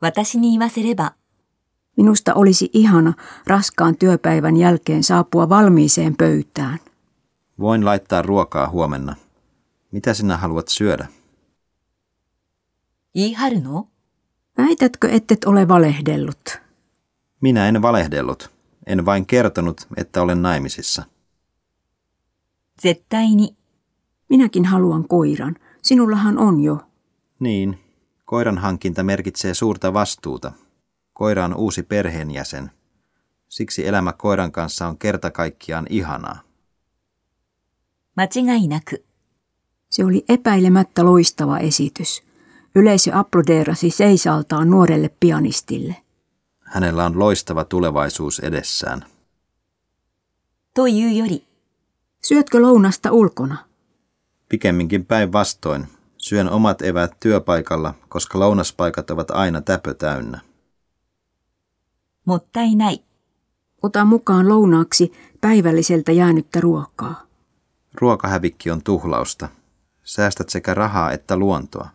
私に言わせれば、 Minusta olisi ihana raskaan työpäivän jälkeen saapua valmiiseen pöytään. Voin laittaa ruokaa huomenna. Mitä sinä haluat syödä? 言い張るの Väitätkö, ettet ole valehdellut? Minä en valehdellut. En vain kertonut, että olen naimisissa. 絶対に、 Minäkin haluan koiran. Sinullahan on jo. Niin, Koiran hankinta merkitsee suurta vastuuta. Koira on uusi perheenjäsen. Siksi elämä koiran kanssa on kerta kaikkiaan ihanaa. Matsigainaku. Se oli epäilemättä loistava esitys. Yleisö aplodeerasi seisaltaan nuorelle pianistille. Hänellä on loistava tulevaisuus edessään. Toi Jori. Syötkö lounasta ulkona? Pikemminkin päinvastoin. Syön omat eväät työpaikalla, koska lounaspaikat ovat aina täpö täynnä. Mutta ei näin. Ota mukaan lounaaksi päivälliseltä jäänyttä ruokaa. Ruokahävikki on tuhlausta. Säästät sekä rahaa että luontoa.